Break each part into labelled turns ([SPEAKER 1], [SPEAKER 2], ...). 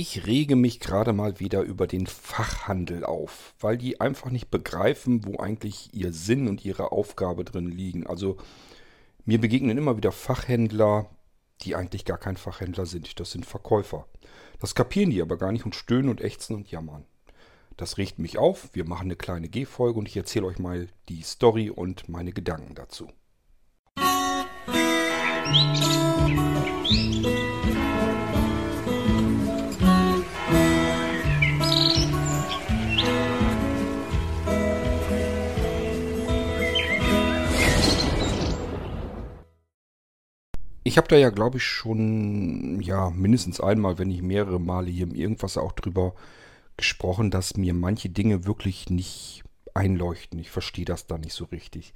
[SPEAKER 1] Ich rege mich gerade mal wieder über den Fachhandel auf, weil die einfach nicht begreifen, wo eigentlich ihr Sinn und ihre Aufgabe drin liegen. Also mir begegnen immer wieder Fachhändler, die eigentlich gar kein Fachhändler sind. Das sind Verkäufer. Das kapieren die aber gar nicht und stöhnen und ächzen und jammern. Das regt mich auf. Wir machen eine kleine G-Folge und ich erzähle euch mal die Story und meine Gedanken dazu. Ich habe da ja, glaube ich, schon, ja, mindestens einmal, wenn nicht mehrere Male hier im Irgendwas auch drüber gesprochen, dass mir manche Dinge wirklich nicht einleuchten. Ich verstehe das da nicht so richtig.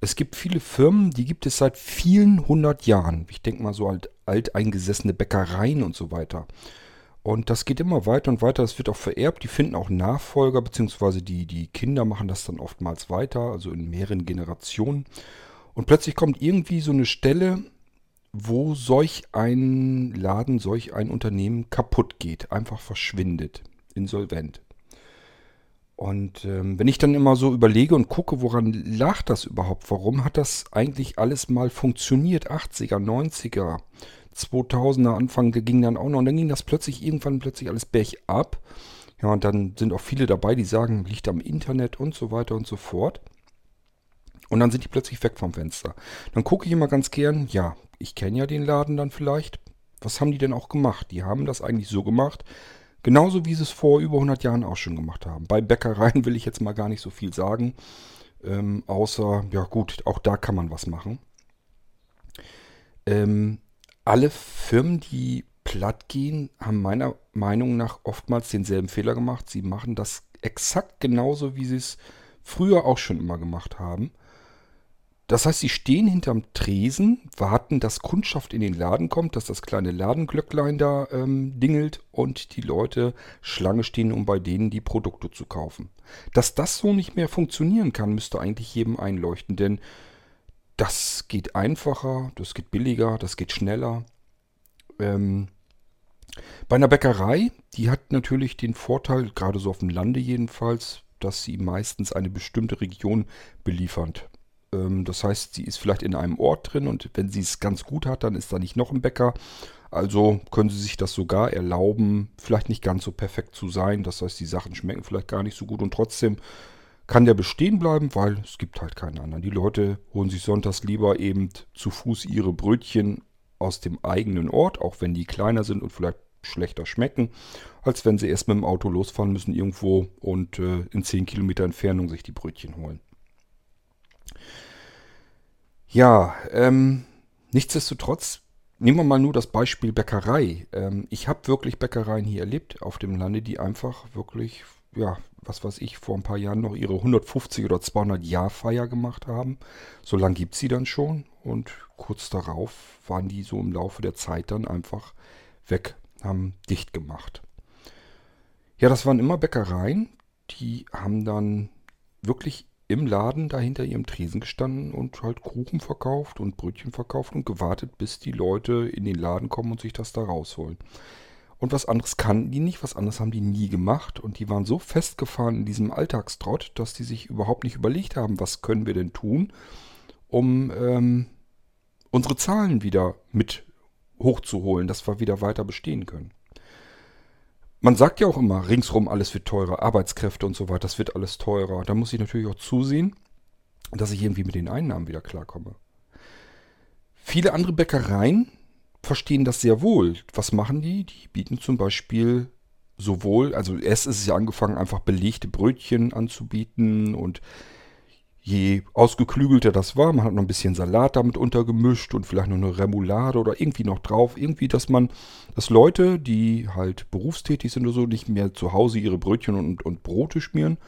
[SPEAKER 1] Es gibt viele Firmen, die gibt es seit vielen hundert Jahren. Ich denke mal so alt, alteingesessene Bäckereien und so weiter. Und das geht immer weiter und weiter. Das wird auch vererbt. Die finden auch Nachfolger, beziehungsweise die, die Kinder machen das dann oftmals weiter, also in mehreren Generationen. Und plötzlich kommt irgendwie so eine Stelle, wo solch ein Laden, solch ein Unternehmen kaputt geht, einfach verschwindet, insolvent. Und ähm, wenn ich dann immer so überlege und gucke, woran lag das überhaupt? Warum hat das eigentlich alles mal funktioniert? 80er, 90er, 2000er Anfang ging dann auch noch. Und dann ging das plötzlich irgendwann plötzlich alles bergab. Ja, und dann sind auch viele dabei, die sagen, liegt am Internet und so weiter und so fort. Und dann sind die plötzlich weg vom Fenster. Dann gucke ich immer ganz gern, ja, ich kenne ja den Laden dann vielleicht. Was haben die denn auch gemacht? Die haben das eigentlich so gemacht, genauso wie sie es vor über 100 Jahren auch schon gemacht haben. Bei Bäckereien will ich jetzt mal gar nicht so viel sagen, ähm, außer, ja gut, auch da kann man was machen. Ähm, alle Firmen, die platt gehen, haben meiner Meinung nach oftmals denselben Fehler gemacht. Sie machen das exakt genauso, wie sie es früher auch schon immer gemacht haben. Das heißt, sie stehen hinterm Tresen, warten, dass Kundschaft in den Laden kommt, dass das kleine Ladenglöcklein da ähm, dingelt und die Leute Schlange stehen, um bei denen die Produkte zu kaufen. Dass das so nicht mehr funktionieren kann, müsste eigentlich jedem einleuchten, denn das geht einfacher, das geht billiger, das geht schneller. Ähm, bei einer Bäckerei, die hat natürlich den Vorteil, gerade so auf dem Lande jedenfalls, dass sie meistens eine bestimmte Region beliefert. Ähm, das heißt, sie ist vielleicht in einem Ort drin und wenn sie es ganz gut hat, dann ist da nicht noch ein Bäcker. Also können sie sich das sogar erlauben, vielleicht nicht ganz so perfekt zu sein. Das heißt, die Sachen schmecken vielleicht gar nicht so gut und trotzdem kann der bestehen bleiben, weil es gibt halt keinen anderen. Die Leute holen sich sonntags lieber eben zu Fuß ihre Brötchen aus dem eigenen Ort, auch wenn die kleiner sind und vielleicht schlechter schmecken, als wenn sie erst mit dem Auto losfahren müssen irgendwo und äh, in 10 Kilometer Entfernung sich die Brötchen holen. Ja, ähm, nichtsdestotrotz, nehmen wir mal nur das Beispiel Bäckerei. Ähm, ich habe wirklich Bäckereien hier erlebt auf dem Lande, die einfach wirklich, ja, was weiß ich, vor ein paar Jahren noch ihre 150 oder 200 Jahr Feier gemacht haben. So lange gibt sie dann schon und kurz darauf waren die so im Laufe der Zeit dann einfach weg, haben dicht gemacht. Ja, das waren immer Bäckereien, die haben dann wirklich im Laden da hinter ihrem Tresen gestanden und halt Kuchen verkauft und Brötchen verkauft und gewartet, bis die Leute in den Laden kommen und sich das da rausholen. Und was anderes kannten die nicht, was anderes haben die nie gemacht. Und die waren so festgefahren in diesem Alltagstrott, dass die sich überhaupt nicht überlegt haben, was können wir denn tun, um ähm, unsere Zahlen wieder mit hochzuholen, dass wir wieder weiter bestehen können. Man sagt ja auch immer, ringsrum alles wird teurer, Arbeitskräfte und so weiter, das wird alles teurer. Da muss ich natürlich auch zusehen, dass ich irgendwie mit den Einnahmen wieder klarkomme. Viele andere Bäckereien verstehen das sehr wohl. Was machen die? Die bieten zum Beispiel sowohl, also erst ist es ja angefangen, einfach belegte Brötchen anzubieten und je ausgeklügelter das war, man hat noch ein bisschen Salat damit untergemischt und vielleicht noch eine Remoulade oder irgendwie noch drauf. Irgendwie, dass man, dass Leute, die halt berufstätig sind oder so, nicht mehr zu Hause ihre Brötchen und, und Brote schmieren,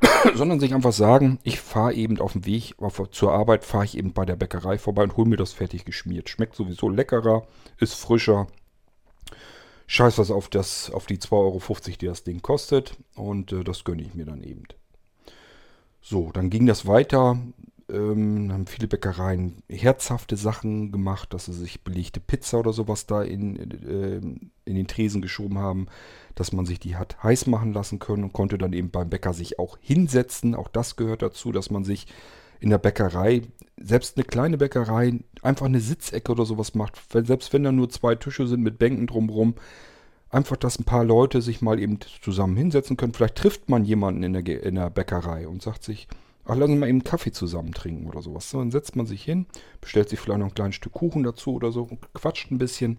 [SPEAKER 1] sondern sich einfach sagen, ich fahre eben auf dem Weg auf, zur Arbeit, fahre ich eben bei der Bäckerei vorbei und hole mir das fertig geschmiert. Schmeckt sowieso leckerer, ist frischer. Scheiß was auf, das, auf die 2,50 Euro, die das Ding kostet. Und äh, das gönne ich mir dann eben. So, dann ging das weiter. ähm, haben viele Bäckereien herzhafte Sachen gemacht, dass sie sich belegte Pizza oder sowas da in, äh, in den Tresen geschoben haben, dass man sich die hat heiß machen lassen können und konnte dann eben beim Bäcker sich auch hinsetzen. Auch das gehört dazu, dass man sich in der Bäckerei, selbst eine kleine Bäckerei, einfach eine Sitzecke oder sowas macht. Selbst wenn da nur zwei Tische sind mit Bänken drumherum, einfach, dass ein paar Leute sich mal eben zusammen hinsetzen können. Vielleicht trifft man jemanden in der, in der Bäckerei und sagt sich, ach, lass uns mal eben Kaffee zusammen trinken oder sowas. So, dann setzt man sich hin, bestellt sich vielleicht noch ein kleines Stück Kuchen dazu oder so und quatscht ein bisschen.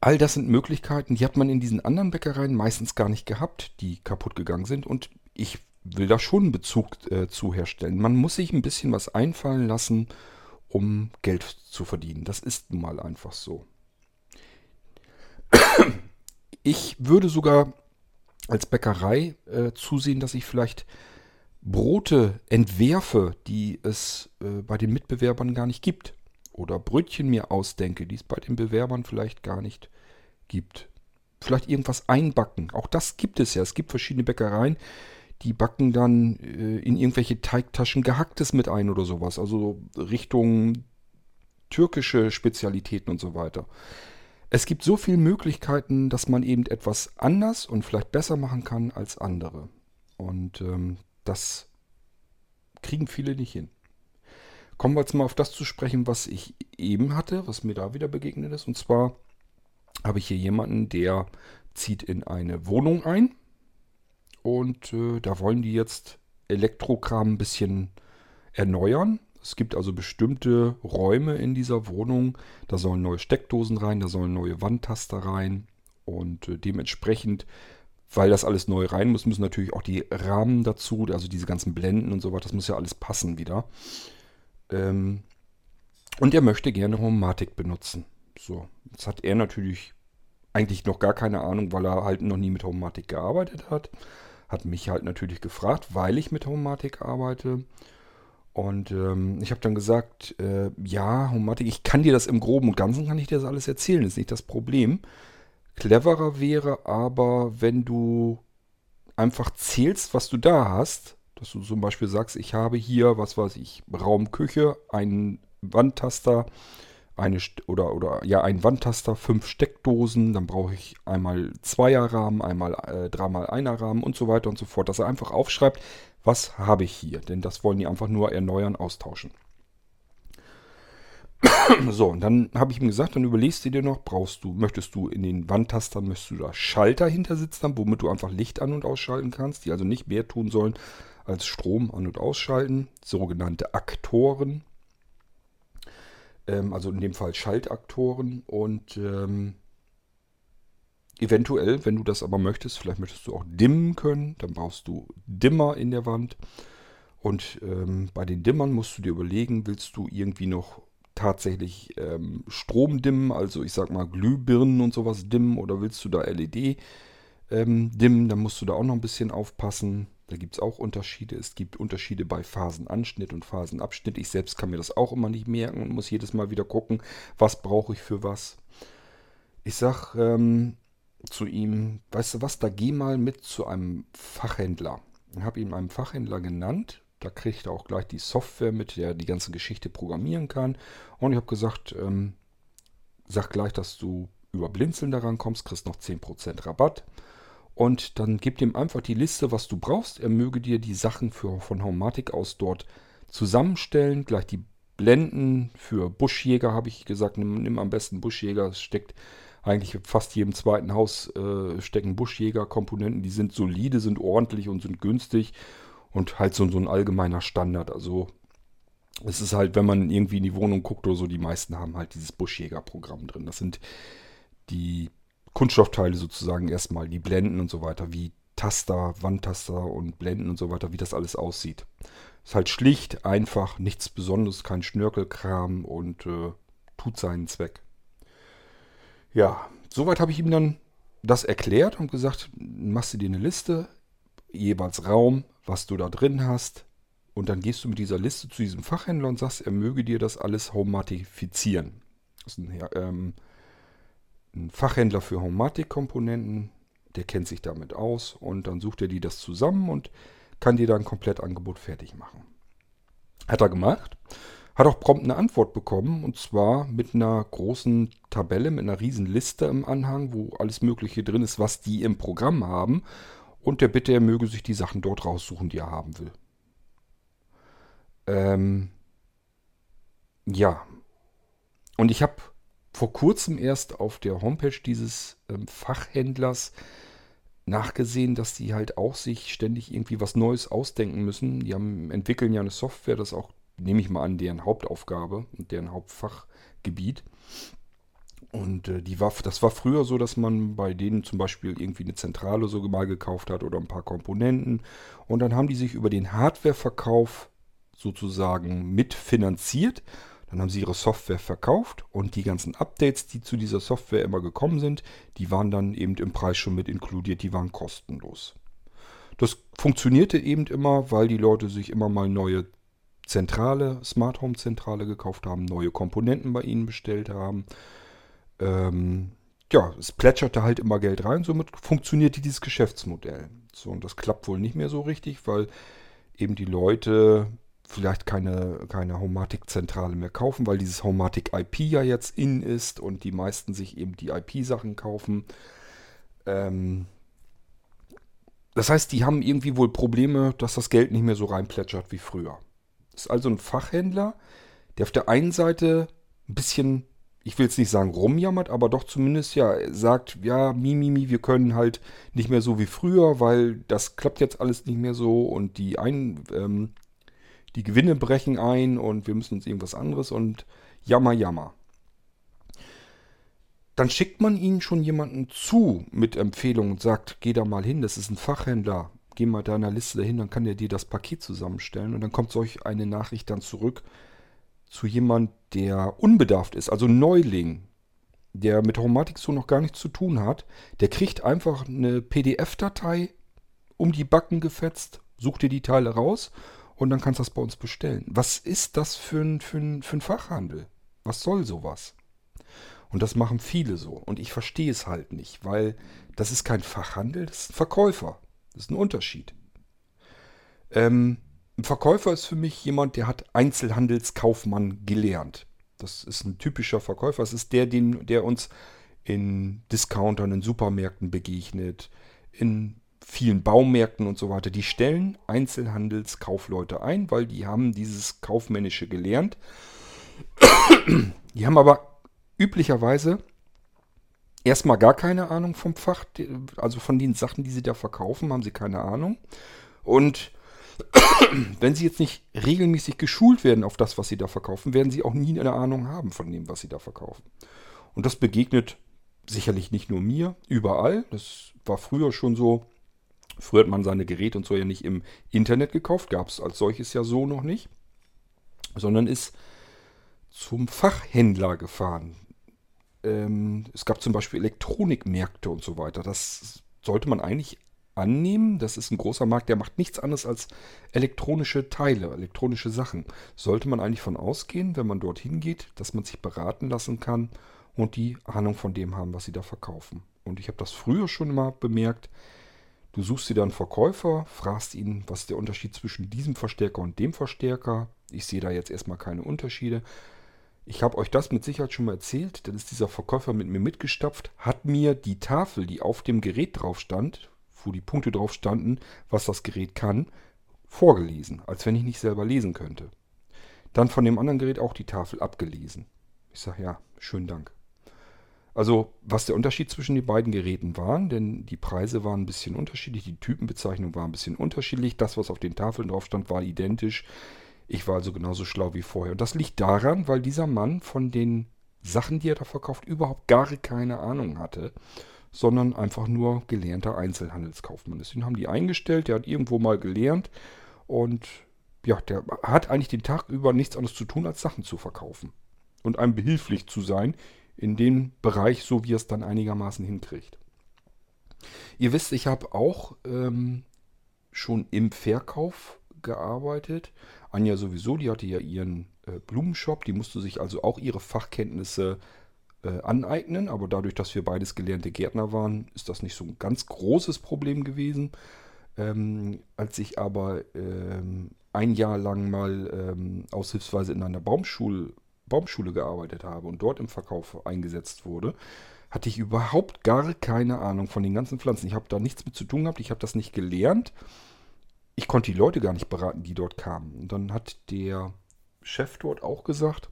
[SPEAKER 1] All das sind Möglichkeiten, die hat man in diesen anderen Bäckereien meistens gar nicht gehabt, die kaputt gegangen sind. Und ich will da schon einen Bezug äh, zu herstellen. Man muss sich ein bisschen was einfallen lassen, um Geld zu verdienen. Das ist nun mal einfach so. Ich würde sogar als Bäckerei äh, zusehen, dass ich vielleicht Brote entwerfe, die es äh, bei den Mitbewerbern gar nicht gibt. Oder Brötchen mir ausdenke, die es bei den Bewerbern vielleicht gar nicht gibt. Vielleicht irgendwas einbacken. Auch das gibt es ja. Es gibt verschiedene Bäckereien, die backen dann äh, in irgendwelche Teigtaschen Gehacktes mit ein oder sowas. Also Richtung türkische Spezialitäten und so weiter. Es gibt so viele Möglichkeiten, dass man eben etwas anders und vielleicht besser machen kann als andere. Und ähm, das kriegen viele nicht hin. Kommen wir jetzt mal auf das zu sprechen, was ich eben hatte, was mir da wieder begegnet ist. Und zwar habe ich hier jemanden, der zieht in eine Wohnung ein. Und äh, da wollen die jetzt Elektrokram ein bisschen erneuern. Es gibt also bestimmte Räume in dieser Wohnung. Da sollen neue Steckdosen rein, da sollen neue Wandtaster rein. Und äh, dementsprechend weil das alles neu rein muss, müssen natürlich auch die Rahmen dazu, also diese ganzen Blenden und so weiter, das muss ja alles passen wieder. Ähm, und er möchte gerne Homatik benutzen. So, jetzt hat er natürlich eigentlich noch gar keine Ahnung, weil er halt noch nie mit Homatik gearbeitet hat. Hat mich halt natürlich gefragt, weil ich mit Homatik arbeite. Und ähm, ich habe dann gesagt, äh, ja, Homatik, ich kann dir das im Groben und Ganzen, kann ich dir das alles erzählen, ist nicht das Problem. Cleverer wäre, aber wenn du einfach zählst, was du da hast, dass du zum Beispiel sagst, ich habe hier, was weiß ich, Raumküche, einen Wandtaster, eine oder oder ja, ein Wandtaster, fünf Steckdosen, dann brauche ich einmal Zweierrahmen, einmal äh, dreimal Einerrahmen und so weiter und so fort, dass er einfach aufschreibt, was habe ich hier, denn das wollen die einfach nur erneuern, austauschen. so, und dann habe ich ihm gesagt, dann überlegst du dir noch, brauchst du, möchtest du in den Wandtastern, möchtest du da Schalter hinter sitzen womit du einfach Licht an- und ausschalten kannst, die also nicht mehr tun sollen als Strom an- und ausschalten, sogenannte Aktoren, ähm, also in dem Fall Schaltaktoren und ähm, eventuell, wenn du das aber möchtest, vielleicht möchtest du auch dimmen können, dann brauchst du Dimmer in der Wand. Und ähm, bei den Dimmern musst du dir überlegen, willst du irgendwie noch tatsächlich ähm, Strom dimmen, also ich sag mal Glühbirnen und sowas dimmen oder willst du da LED ähm, dimmen, dann musst du da auch noch ein bisschen aufpassen. Da gibt es auch Unterschiede. Es gibt Unterschiede bei Phasenanschnitt und Phasenabschnitt. Ich selbst kann mir das auch immer nicht merken und muss jedes Mal wieder gucken, was brauche ich für was. Ich sag ähm, zu ihm, weißt du was, da geh mal mit zu einem Fachhändler. Ich habe ihn einem Fachhändler genannt, da kriegt er auch gleich die Software mit, der die ganze Geschichte programmieren kann. Und ich habe gesagt, ähm, sag gleich, dass du über Blinzeln daran kommst, kriegst noch 10% Rabatt. Und dann gib ihm einfach die Liste, was du brauchst. Er möge dir die Sachen für, von Haumatik aus dort zusammenstellen. Gleich die Blenden für Buschjäger habe ich gesagt, nimm, nimm, am besten Buschjäger. Es steckt eigentlich fast jedem zweiten Haus äh, stecken Buschjäger-Komponenten. Die sind solide, sind ordentlich und sind günstig und halt so, so ein allgemeiner Standard. Also es ist halt, wenn man irgendwie in die Wohnung guckt oder so, die meisten haben halt dieses Buschjäger-Programm drin. Das sind die Kunststoffteile sozusagen erstmal, die Blenden und so weiter, wie Taster, Wandtaster und Blenden und so weiter, wie das alles aussieht. Ist halt schlicht, einfach, nichts Besonderes, kein Schnörkelkram und äh, tut seinen Zweck. Ja, soweit habe ich ihm dann das erklärt und gesagt, machst du dir eine Liste, jeweils Raum, was du da drin hast. Und dann gehst du mit dieser Liste zu diesem Fachhändler und sagst, er möge dir das alles homatifizieren. Das ist ein, ähm, ein Fachhändler für Homatik-Komponenten, der kennt sich damit aus und dann sucht er dir das zusammen und kann dir dann ein Komplettangebot fertig machen. Hat er gemacht. Hat auch prompt eine Antwort bekommen und zwar mit einer großen Tabelle, mit einer riesen Liste im Anhang, wo alles Mögliche drin ist, was die im Programm haben und der Bitte, er möge sich die Sachen dort raussuchen, die er haben will. Ähm, ja. Und ich habe vor kurzem erst auf der Homepage dieses ähm, Fachhändlers nachgesehen, dass die halt auch sich ständig irgendwie was Neues ausdenken müssen. Die haben, entwickeln ja eine Software, das auch, nehme ich mal an, deren Hauptaufgabe und deren Hauptfachgebiet. Und äh, die war, das war früher so, dass man bei denen zum Beispiel irgendwie eine Zentrale so mal gekauft hat oder ein paar Komponenten. Und dann haben die sich über den Hardwareverkauf sozusagen mitfinanziert. Dann haben sie ihre Software verkauft und die ganzen Updates, die zu dieser Software immer gekommen sind, die waren dann eben im Preis schon mit inkludiert, die waren kostenlos. Das funktionierte eben immer, weil die Leute sich immer mal neue Zentrale, Smart Home Zentrale gekauft haben, neue Komponenten bei ihnen bestellt haben. Ähm, ja, es plätscherte halt immer Geld rein, somit funktionierte dieses Geschäftsmodell. So, und das klappt wohl nicht mehr so richtig, weil eben die Leute vielleicht keine, keine Homatic-Zentrale mehr kaufen, weil dieses Homatic IP ja jetzt in ist und die meisten sich eben die IP-Sachen kaufen. Ähm das heißt, die haben irgendwie wohl Probleme, dass das Geld nicht mehr so reinplätschert wie früher. Das ist also ein Fachhändler, der auf der einen Seite ein bisschen, ich will jetzt nicht sagen rumjammert, aber doch zumindest ja sagt, ja, Mimimi, mi, mi, wir können halt nicht mehr so wie früher, weil das klappt jetzt alles nicht mehr so und die ein, ähm, die Gewinne brechen ein und wir müssen uns irgendwas anderes und jammer, jammer. Dann schickt man ihnen schon jemanden zu mit Empfehlungen und sagt, geh da mal hin, das ist ein Fachhändler, geh mal deiner Liste dahin, dann kann der dir das Paket zusammenstellen und dann kommt solch eine Nachricht dann zurück zu jemand, der unbedarft ist, also Neuling, der mit Homatic so noch gar nichts zu tun hat, der kriegt einfach eine PDF-Datei um die Backen gefetzt, sucht dir die Teile raus und dann kannst du das bei uns bestellen. Was ist das für ein, für ein, für ein Fachhandel? Was soll sowas? Und das machen viele so. Und ich verstehe es halt nicht, weil das ist kein Fachhandel, das ist ein Verkäufer. Das ist ein Unterschied. Ähm, ein Verkäufer ist für mich jemand, der hat Einzelhandelskaufmann gelernt. Das ist ein typischer Verkäufer. Das ist der, den, der uns in Discountern, in Supermärkten begegnet, in vielen Baumärkten und so weiter, die stellen Einzelhandelskaufleute ein, weil die haben dieses Kaufmännische gelernt. Die haben aber üblicherweise erstmal gar keine Ahnung vom Fach, also von den Sachen, die sie da verkaufen, haben sie keine Ahnung. Und wenn sie jetzt nicht regelmäßig geschult werden auf das, was sie da verkaufen, werden sie auch nie eine Ahnung haben von dem, was sie da verkaufen. Und das begegnet sicherlich nicht nur mir, überall. Das war früher schon so. Früher hat man seine Geräte und so ja nicht im Internet gekauft, gab es als solches ja so noch nicht, sondern ist zum Fachhändler gefahren. Ähm, es gab zum Beispiel Elektronikmärkte und so weiter. Das sollte man eigentlich annehmen. Das ist ein großer Markt, der macht nichts anderes als elektronische Teile, elektronische Sachen. Sollte man eigentlich von ausgehen, wenn man dorthin geht, dass man sich beraten lassen kann und die Ahnung von dem haben, was sie da verkaufen. Und ich habe das früher schon mal bemerkt, Du suchst dir dann Verkäufer, fragst ihn, was ist der Unterschied zwischen diesem Verstärker und dem Verstärker. Ich sehe da jetzt erstmal keine Unterschiede. Ich habe euch das mit Sicherheit schon mal erzählt. Dann ist dieser Verkäufer mit mir mitgestapft, hat mir die Tafel, die auf dem Gerät drauf stand, wo die Punkte drauf standen, was das Gerät kann, vorgelesen, als wenn ich nicht selber lesen könnte. Dann von dem anderen Gerät auch die Tafel abgelesen. Ich sage ja, schönen Dank. Also was der Unterschied zwischen den beiden Geräten waren, denn die Preise waren ein bisschen unterschiedlich, die Typenbezeichnung war ein bisschen unterschiedlich, das, was auf den Tafeln drauf stand, war identisch. Ich war also genauso schlau wie vorher. Und das liegt daran, weil dieser Mann von den Sachen, die er da verkauft, überhaupt gar keine Ahnung hatte, sondern einfach nur gelernter Einzelhandelskaufmann ist. Den haben die eingestellt, der hat irgendwo mal gelernt und ja, der hat eigentlich den Tag über nichts anderes zu tun, als Sachen zu verkaufen und einem behilflich zu sein, in dem Bereich, so wie es dann einigermaßen hinkriegt. Ihr wisst, ich habe auch ähm, schon im Verkauf gearbeitet. Anja sowieso, die hatte ja ihren äh, Blumenshop, die musste sich also auch ihre Fachkenntnisse äh, aneignen, aber dadurch, dass wir beides gelernte Gärtner waren, ist das nicht so ein ganz großes Problem gewesen. Ähm, als ich aber ähm, ein Jahr lang mal ähm, aushilfsweise in einer Baumschule, Baumschule gearbeitet habe und dort im Verkauf eingesetzt wurde, hatte ich überhaupt gar keine Ahnung von den ganzen Pflanzen. Ich habe da nichts mit zu tun gehabt, ich habe das nicht gelernt. Ich konnte die Leute gar nicht beraten, die dort kamen. Und dann hat der Chef dort auch gesagt,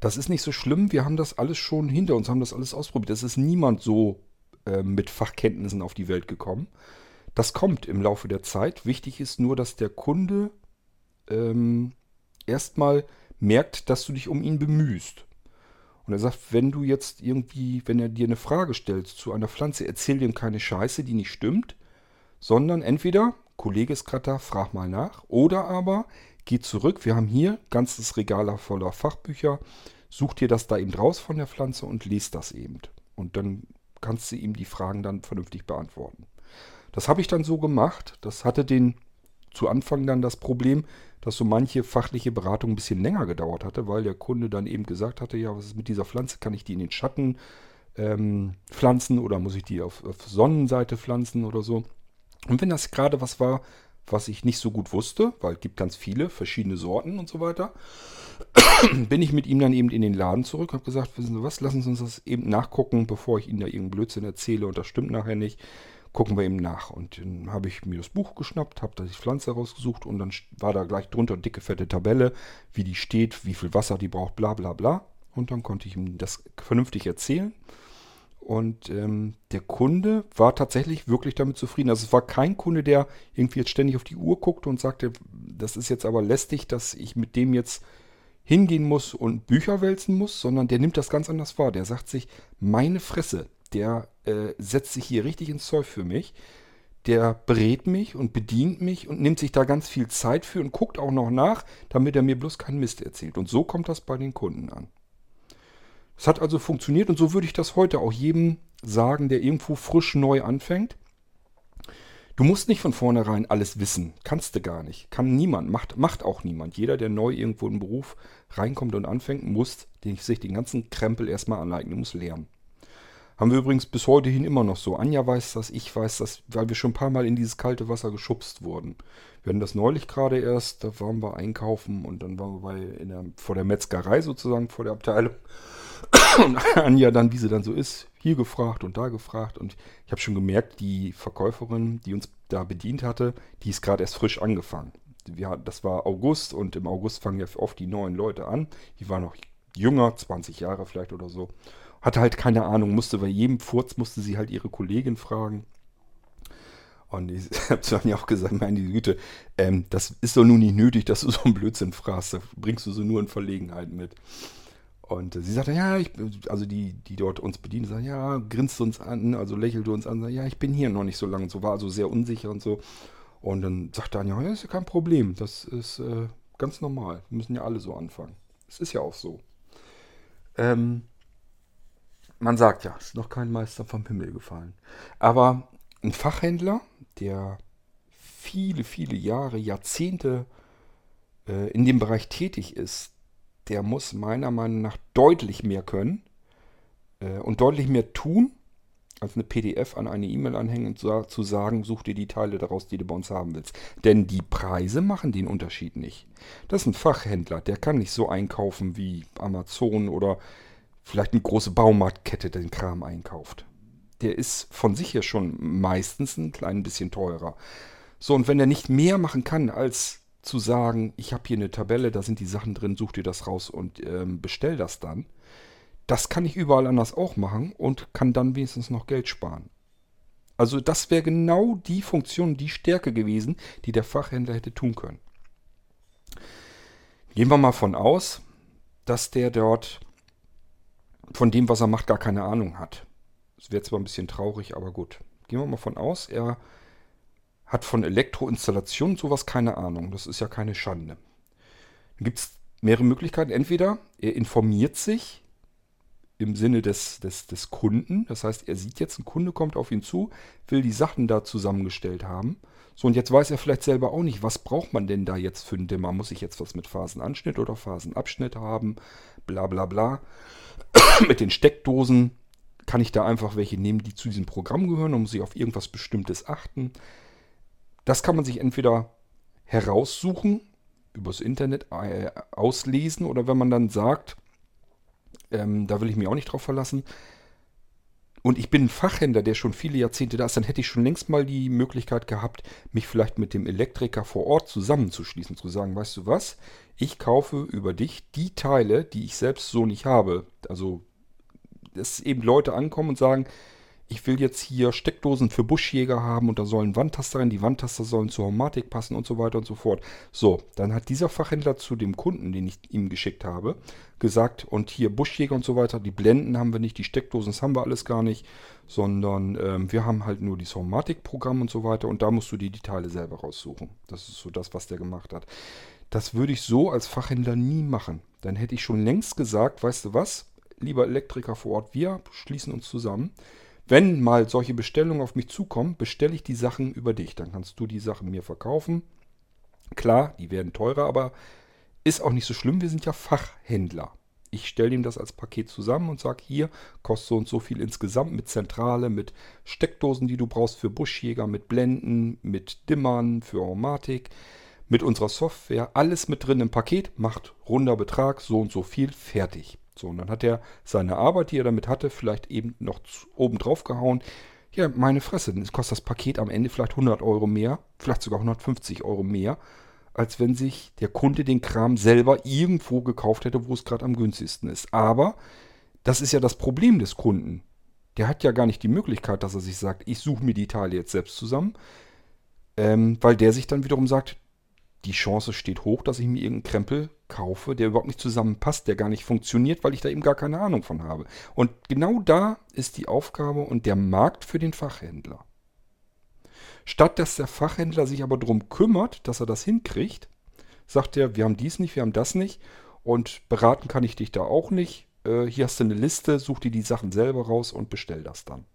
[SPEAKER 1] das ist nicht so schlimm, wir haben das alles schon hinter uns, haben das alles ausprobiert. Es ist niemand so äh, mit Fachkenntnissen auf die Welt gekommen. Das kommt im Laufe der Zeit. Wichtig ist nur, dass der Kunde ähm, erstmal merkt, dass du dich um ihn bemühst. Und er sagt, wenn du jetzt irgendwie, wenn er dir eine Frage stellt zu einer Pflanze, erzähl ihm keine Scheiße, die nicht stimmt, sondern entweder, Kollege ist gerade da, frag mal nach, oder aber geh zurück, wir haben hier ganzes Regal voller Fachbücher, such dir das da eben raus von der Pflanze und liest das eben. Und dann kannst du ihm die Fragen dann vernünftig beantworten. Das habe ich dann so gemacht. Das hatte den zu Anfang dann das Problem, dass so manche fachliche Beratung ein bisschen länger gedauert hatte, weil der Kunde dann eben gesagt hatte, ja, was ist mit dieser Pflanze? Kann ich die in den Schatten ähm, pflanzen oder muss ich die auf, auf Sonnenseite pflanzen oder so? Und wenn das gerade was war, was ich nicht so gut wusste, weil es gibt ganz viele verschiedene Sorten und so weiter, bin ich mit ihm dann eben in den Laden zurück, habe gesagt, wissen Sie was, lassen Sie uns das eben nachgucken, bevor ich Ihnen da irgendeinen Blödsinn erzähle und das stimmt nachher nicht gucken wir eben nach. Und dann habe ich mir das Buch geschnappt, habe da die Pflanze rausgesucht und dann war da gleich drunter dicke, fette Tabelle, wie die steht, wie viel Wasser die braucht, bla bla bla. Und dann konnte ich ihm das vernünftig erzählen. Und ähm, der Kunde war tatsächlich wirklich damit zufrieden. Also es war kein Kunde, der irgendwie jetzt ständig auf die Uhr guckte und sagte, das ist jetzt aber lästig, dass ich mit dem jetzt hingehen muss und Bücher wälzen muss, sondern der nimmt das ganz anders wahr. Der sagt sich, meine Fresse, der äh, setzt sich hier richtig ins Zeug für mich. Der berät mich und bedient mich und nimmt sich da ganz viel Zeit für und guckt auch noch nach, damit er mir bloß keinen Mist erzählt. Und so kommt das bei den Kunden an. Es hat also funktioniert und so würde ich das heute auch jedem sagen, der irgendwo frisch neu anfängt. Du musst nicht von vornherein alles wissen. Kannst du gar nicht. Kann niemand. Macht, macht auch niemand. Jeder, der neu irgendwo in den Beruf reinkommt und anfängt, muss sich den ganzen Krempel erstmal aneignen, muss lernen. Haben wir übrigens bis heute hin immer noch so. Anja weiß das, ich weiß das, weil wir schon ein paar Mal in dieses kalte Wasser geschubst wurden. Wir hatten das neulich gerade erst, da waren wir einkaufen und dann waren wir bei, der, vor der Metzgerei sozusagen, vor der Abteilung. Und Anja dann, wie sie dann so ist, hier gefragt und da gefragt. Und ich habe schon gemerkt, die Verkäuferin, die uns da bedient hatte, die ist gerade erst frisch angefangen. Wir, das war August und im August fangen ja oft die neuen Leute an. Die waren noch jünger, 20 Jahre vielleicht oder so hatte halt keine Ahnung, musste bei jedem Furz musste sie halt ihre Kollegin fragen. Und ich habe zu ja auch gesagt, meine Güte, ähm, das ist doch nun nicht nötig, dass du so einen Blödsinn fragst. Da bringst du so nur in Verlegenheit mit. Und äh, sie sagte, ja, ich, also die, die dort uns bedienen, sagt, ja, grinst uns an, also lächelte uns an, sagt, ja, ich bin hier noch nicht so lange und so, war also sehr unsicher und so. Und dann sagt Daniel, ja, ist ja kein Problem, das ist äh, ganz normal. Wir müssen ja alle so anfangen. Es ist ja auch so. Ähm, man sagt ja, ist noch kein Meister vom Himmel gefallen. Aber ein Fachhändler, der viele, viele Jahre, Jahrzehnte äh, in dem Bereich tätig ist, der muss meiner Meinung nach deutlich mehr können äh, und deutlich mehr tun, als eine PDF an eine E-Mail anhängen und so, zu sagen, such dir die Teile daraus, die du bei uns haben willst. Denn die Preise machen den Unterschied nicht. Das ist ein Fachhändler, der kann nicht so einkaufen wie Amazon oder vielleicht eine große Baumarktkette den Kram einkauft. Der ist von sich her schon meistens ein klein bisschen teurer. So, und wenn er nicht mehr machen kann, als zu sagen, ich habe hier eine Tabelle, da sind die Sachen drin, such dir das raus und ähm, bestell das dann. Das kann ich überall anders auch machen und kann dann wenigstens noch Geld sparen. Also das wäre genau die Funktion, die Stärke gewesen, die der Fachhändler hätte tun können. Gehen wir mal von aus, dass der dort von dem, was er macht, gar keine Ahnung hat. Das wäre zwar ein bisschen traurig, aber gut. Gehen wir mal von aus, er hat von Elektroinstallation sowas keine Ahnung. Das ist ja keine Schande. Dann gibt es mehrere Möglichkeiten. Entweder er informiert sich im Sinne des, des, des Kunden. Das heißt, er sieht jetzt, ein Kunde kommt auf ihn zu, will die Sachen da zusammengestellt haben. So, und jetzt weiß er vielleicht selber auch nicht, was braucht man denn da jetzt für einen Dimmer? Muss ich jetzt was mit Phasenanschnitt oder Phasenabschnitt haben? Bla bla bla. mit den Steckdosen kann ich da einfach welche nehmen, die zu diesem Programm gehören und muss ich auf irgendwas Bestimmtes achten. Das kann man sich entweder heraussuchen, übers Internet äh, auslesen oder wenn man dann sagt, ähm, da will ich mich auch nicht drauf verlassen, und ich bin ein Fachhändler, der schon viele Jahrzehnte da ist, dann hätte ich schon längst mal die Möglichkeit gehabt, mich vielleicht mit dem Elektriker vor Ort zusammenzuschließen, zu sagen, weißt du was, ich kaufe über dich die Teile, die ich selbst so nicht habe. Also, dass eben Leute ankommen und sagen, ich will jetzt hier Steckdosen für Buschjäger haben und da sollen Wandtaster rein, die Wandtaster sollen zur Homatik passen und so weiter und so fort. So, dann hat dieser Fachhändler zu dem Kunden, den ich ihm geschickt habe, gesagt, und hier Buschjäger und so weiter, die Blenden haben wir nicht, die Steckdosen, das haben wir alles gar nicht, sondern ähm, wir haben halt nur dieses Homatik-Programm und so weiter und da musst du dir die Teile selber raussuchen. Das ist so das, was der gemacht hat. Das würde ich so als Fachhändler nie machen. Dann hätte ich schon längst gesagt, weißt du was, lieber Elektriker vor Ort, wir schließen uns zusammen wenn mal solche Bestellungen auf mich zukommen, bestelle ich die Sachen über dich. Dann kannst du die Sachen mir verkaufen. Klar, die werden teurer, aber ist auch nicht so schlimm. Wir sind ja Fachhändler. Ich stelle ihm das als Paket zusammen und sage, hier kostet so und so viel insgesamt mit Zentrale, mit Steckdosen, die du brauchst für Buschjäger, mit Blenden, mit Dimmern, für Aromatik, mit unserer Software. Alles mit drin im Paket, macht runder Betrag, so und so viel, fertig. So, und dann hat er seine Arbeit, die er damit hatte, vielleicht eben noch oben drauf gehauen. Ja, meine Fresse, dann kostet das Paket am Ende vielleicht 100 Euro mehr, vielleicht sogar 150 Euro mehr, als wenn sich der Kunde den Kram selber irgendwo gekauft hätte, wo es gerade am günstigsten ist. Aber das ist ja das Problem des Kunden. Der hat ja gar nicht die Möglichkeit, dass er sich sagt, ich suche mir die Teile jetzt selbst zusammen, ähm, weil der sich dann wiederum sagt, die Chance steht hoch, dass ich mir irgendeinen Krempel kaufe, der überhaupt nicht zusammenpasst, der gar nicht funktioniert, weil ich da eben gar keine Ahnung von habe. Und genau da ist die Aufgabe und der Markt für den Fachhändler. Statt dass der Fachhändler sich aber darum kümmert, dass er das hinkriegt, sagt er, wir haben dies nicht, wir haben das nicht und beraten kann ich dich da auch nicht. Äh, hier hast du eine Liste, such dir die Sachen selber raus und bestell das dann.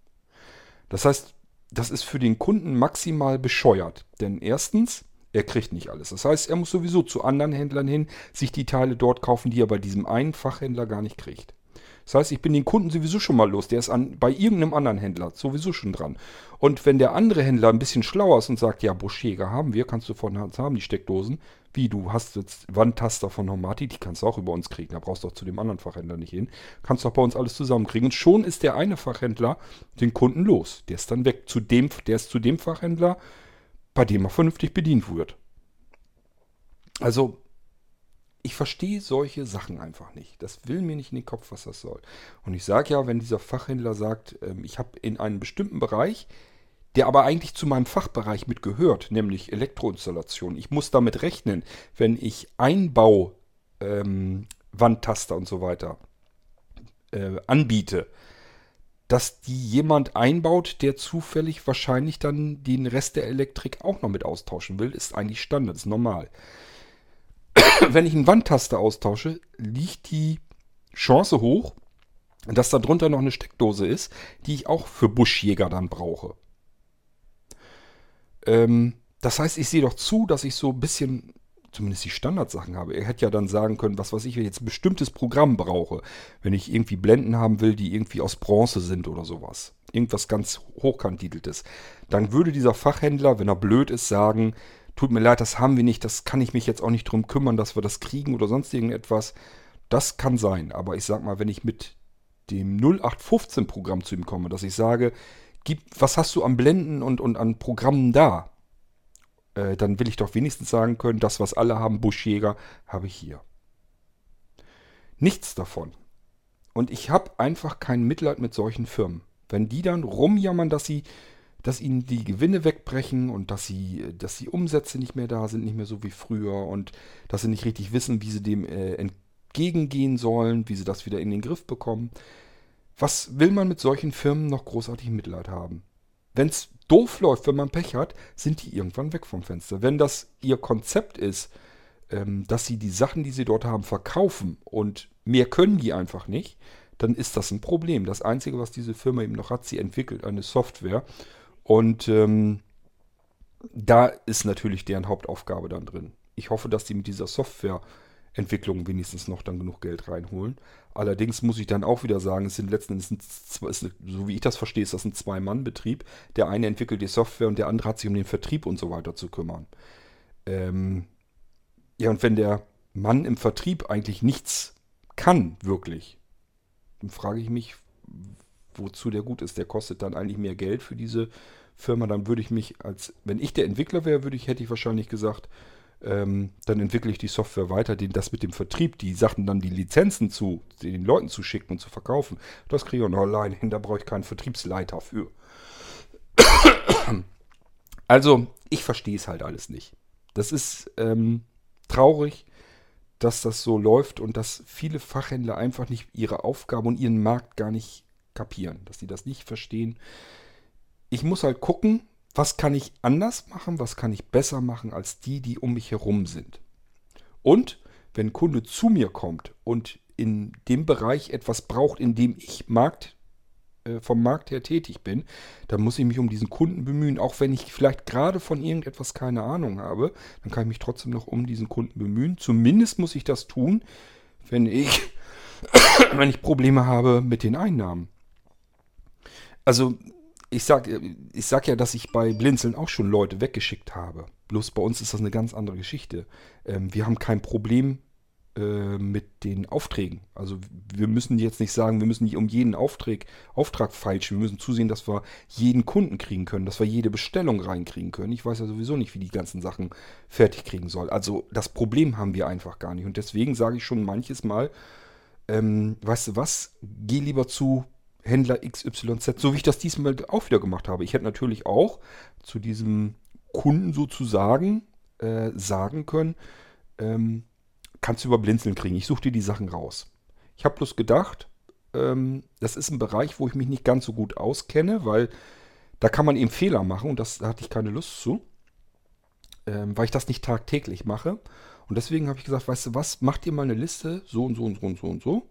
[SPEAKER 1] Das heißt, das ist für den Kunden maximal bescheuert. Denn erstens, er kriegt nicht alles. Das heißt, er muss sowieso zu anderen Händlern hin, sich die Teile dort kaufen, die er bei diesem einen Fachhändler gar nicht kriegt. Das heißt, ich bin den Kunden sowieso schon mal los. Der ist an, bei irgendeinem anderen Händler sowieso schon dran. Und wenn der andere Händler ein bisschen schlauer ist und sagt, ja, Buschjäger haben wir, kannst du von uns haben, die Steckdosen. Wie, du hast jetzt Wandtaster von Normati, die kannst du auch über uns kriegen. Da brauchst du doch zu dem anderen Fachhändler nicht hin. Kannst du auch bei uns alles zusammenkriegen. Und schon ist der eine Fachhändler den Kunden los. Der ist dann weg. Zu dem, der ist zu dem Fachhändler, bei dem er vernünftig bedient wird. Also, ich verstehe solche Sachen einfach nicht. Das will mir nicht in den Kopf, was das soll. Und ich sage ja, wenn dieser Fachhändler sagt, ähm, ich habe in einem bestimmten Bereich, der aber eigentlich zu meinem Fachbereich mitgehört, nämlich Elektroinstallation. Ich muss damit rechnen, wenn ich Einbau, ähm, Wandtaster und so weiter äh, anbiete, dass die jemand einbaut, der zufällig wahrscheinlich dann den Rest der Elektrik auch noch mit austauschen will, ist eigentlich Standard, ist normal. Wenn ich einen Wandtaster austausche, liegt die Chance hoch, dass da drunter noch eine Steckdose ist, die ich auch für Buschjäger dann brauche. Ähm, das heißt, ich sehe doch zu, dass ich so ein bisschen zumindest die Standardsachen habe. Er hätte ja dann sagen können, was weiß ich, wenn ich jetzt ein bestimmtes Programm brauche, wenn ich irgendwie Blenden haben will, die irgendwie aus Bronze sind oder sowas. Irgendwas ganz hochkantiteltes. Dann würde dieser Fachhändler, wenn er blöd ist, sagen, tut mir leid, das haben wir nicht, das kann ich mich jetzt auch nicht drum kümmern, dass wir das kriegen oder sonst irgendetwas. Das kann sein, aber ich sag mal, wenn ich mit dem 0815 Programm zu ihm komme, dass ich sage, gib, was hast du an Blenden und, und an Programmen da? Äh, dann will ich doch wenigstens sagen können, das, was alle haben, Buschjäger, habe ich hier. Nichts davon. Und ich habe einfach kein Mitleid mit solchen Firmen. Wenn die dann rumjammern, dass sie, dass ihnen die Gewinne wegbrechen und dass sie, dass die Umsätze nicht mehr da sind, nicht mehr so wie früher und dass sie nicht richtig wissen, wie sie dem äh, entgegengehen sollen, wie sie das wieder in den Griff bekommen. Was will man mit solchen Firmen noch großartig Mitleid haben? Wenn es doof läuft, wenn man Pech hat, sind die irgendwann weg vom Fenster. Wenn das ihr Konzept ist, ähm, dass sie die Sachen, die sie dort haben, verkaufen und mehr können die einfach nicht, dann ist das ein Problem. Das Einzige, was diese Firma eben noch hat, sie entwickelt eine Software und ähm, da ist natürlich deren Hauptaufgabe dann drin. Ich hoffe, dass die mit dieser Software Entwicklung wenigstens noch dann genug Geld reinholen. Allerdings muss ich dann auch wieder sagen, es sind letzten Endes, so wie ich das verstehe, ist das ein Zwei-Mann-Betrieb. Der eine entwickelt die Software und der andere hat sich um den Vertrieb und so weiter zu kümmern. Ähm, ja, und wenn der Mann im Vertrieb eigentlich nichts kann, wirklich, dann frage ich mich, wozu der gut ist. Der kostet dann eigentlich mehr Geld für diese Firma. Dann würde ich mich als, wenn ich der Entwickler wäre, würde ich, hätte ich wahrscheinlich gesagt, ähm, dann entwickle ich die Software weiter, den, das mit dem Vertrieb, die Sachen dann die Lizenzen zu den Leuten zu schicken und zu verkaufen, das kriege ich alleine hin, da brauche ich keinen Vertriebsleiter für. Also, ich verstehe es halt alles nicht. Das ist ähm, traurig, dass das so läuft und dass viele Fachhändler einfach nicht ihre Aufgabe und ihren Markt gar nicht kapieren, dass sie das nicht verstehen. Ich muss halt gucken, was kann ich anders machen, was kann ich besser machen als die, die um mich herum sind. Und wenn ein Kunde zu mir kommt und in dem Bereich etwas braucht, in dem ich Markt, äh, vom Markt her tätig bin, dann muss ich mich um diesen Kunden bemühen. Auch wenn ich vielleicht gerade von irgendetwas keine Ahnung habe, dann kann ich mich trotzdem noch um diesen Kunden bemühen. Zumindest muss ich das tun, wenn ich, wenn ich Probleme habe mit den Einnahmen. Also ich sag, ich sag ja, dass ich bei Blinzeln auch schon Leute weggeschickt habe. Bloß bei uns ist das eine ganz andere Geschichte. Ähm, wir haben kein Problem äh, mit den Aufträgen. Also wir müssen jetzt nicht sagen, wir müssen nicht um jeden Auftrag, Auftrag feilschen. Wir müssen zusehen, dass wir jeden Kunden kriegen können, dass wir jede Bestellung reinkriegen können. Ich weiß ja sowieso nicht, wie die ganzen Sachen fertig kriegen soll. Also das Problem haben wir einfach gar nicht. Und deswegen sage ich schon manches Mal, ähm, weißt du was, geh lieber zu Händler XYZ, so wie ich das diesmal auch wieder gemacht habe. Ich hätte natürlich auch zu diesem Kunden sozusagen äh, sagen können, ähm, kannst du über Blinzeln kriegen. Ich suche dir die Sachen raus. Ich habe bloß gedacht, ähm, das ist ein Bereich, wo ich mich nicht ganz so gut auskenne, weil da kann man eben Fehler machen und das, da hatte ich keine Lust zu, ähm, weil ich das nicht tagtäglich mache. Und deswegen habe ich gesagt, weißt du was, mach dir mal eine Liste, so und so und so und so und so.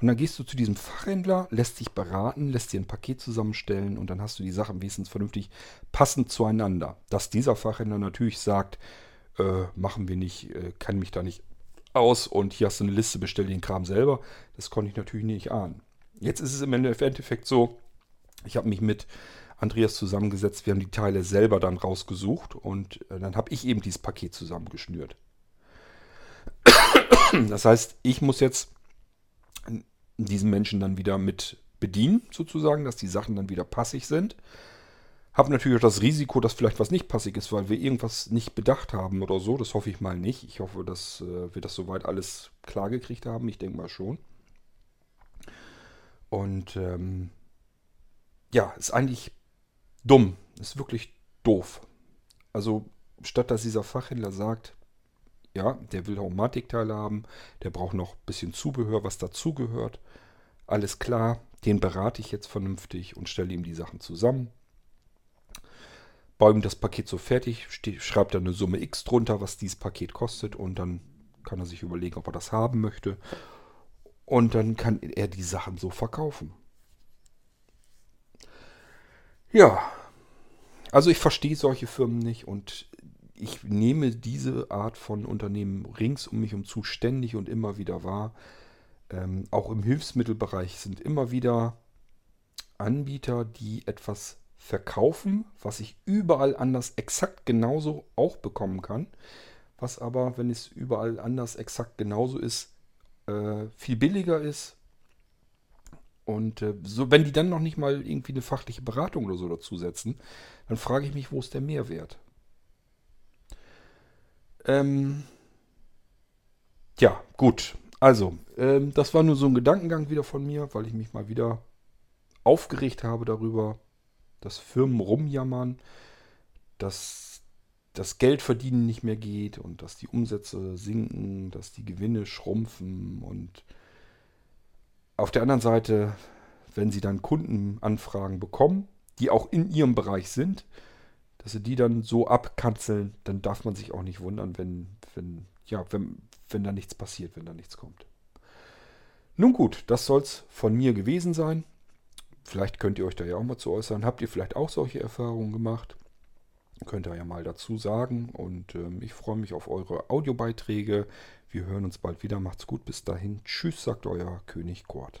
[SPEAKER 1] Und dann gehst du zu diesem Fachhändler, lässt dich beraten, lässt dir ein Paket zusammenstellen und dann hast du die Sachen wenigstens vernünftig passend zueinander. Dass dieser Fachhändler natürlich sagt, äh, machen wir nicht, äh, kann mich da nicht aus und hier hast du eine Liste, bestell den Kram selber. Das konnte ich natürlich nicht ahnen. Jetzt ist es im Endeffekt so, ich habe mich mit Andreas zusammengesetzt, wir haben die Teile selber dann rausgesucht und äh, dann habe ich eben dieses Paket zusammengeschnürt. Das heißt, ich muss jetzt diesen Menschen dann wieder mit bedienen, sozusagen, dass die Sachen dann wieder passig sind. Habe natürlich auch das Risiko, dass vielleicht was nicht passig ist, weil wir irgendwas nicht bedacht haben oder so. Das hoffe ich mal nicht. Ich hoffe, dass äh, wir das soweit alles klar gekriegt haben. Ich denke mal schon. Und ähm, ja, ist eigentlich dumm. Ist wirklich doof. Also statt dass dieser Fachhändler sagt, ja, der will Haumatikteile haben, der braucht noch ein bisschen Zubehör, was dazugehört. Alles klar, den berate ich jetzt vernünftig und stelle ihm die Sachen zusammen. Baue ihm das Paket so fertig, schreibt dann eine Summe X drunter, was dieses Paket kostet und dann kann er sich überlegen, ob er das haben möchte. Und dann kann er die Sachen so verkaufen. Ja, also ich verstehe solche Firmen nicht und ich nehme diese Art von Unternehmen rings um mich um zu ständig und immer wieder wahr. Ähm, auch im Hilfsmittelbereich sind immer wieder Anbieter, die etwas verkaufen, was ich überall anders exakt genauso auch bekommen kann. Was aber, wenn es überall anders exakt genauso ist, äh, viel billiger ist. Und äh, so, wenn die dann noch nicht mal irgendwie eine fachliche Beratung oder so dazusetzen, dann frage ich mich, wo ist der Mehrwert? Ähm, ja, gut. Also, ähm, das war nur so ein Gedankengang wieder von mir, weil ich mich mal wieder aufgeregt habe darüber, dass Firmen rumjammern, dass das Geldverdienen nicht mehr geht und dass die Umsätze sinken, dass die Gewinne schrumpfen und auf der anderen Seite, wenn sie dann Kundenanfragen bekommen, die auch in ihrem Bereich sind, dass sie die dann so abkanzeln, dann darf man sich auch nicht wundern, wenn, wenn, ja, wenn, wenn da nichts passiert, wenn da nichts kommt. Nun gut, das soll es von mir gewesen sein. Vielleicht könnt ihr euch da ja auch mal zu äußern. Habt ihr vielleicht auch solche Erfahrungen gemacht? Könnt ihr ja mal dazu sagen. Und ähm, ich freue mich auf eure Audiobeiträge. Wir hören uns bald wieder. Macht's gut. Bis dahin. Tschüss, sagt euer König Kurt.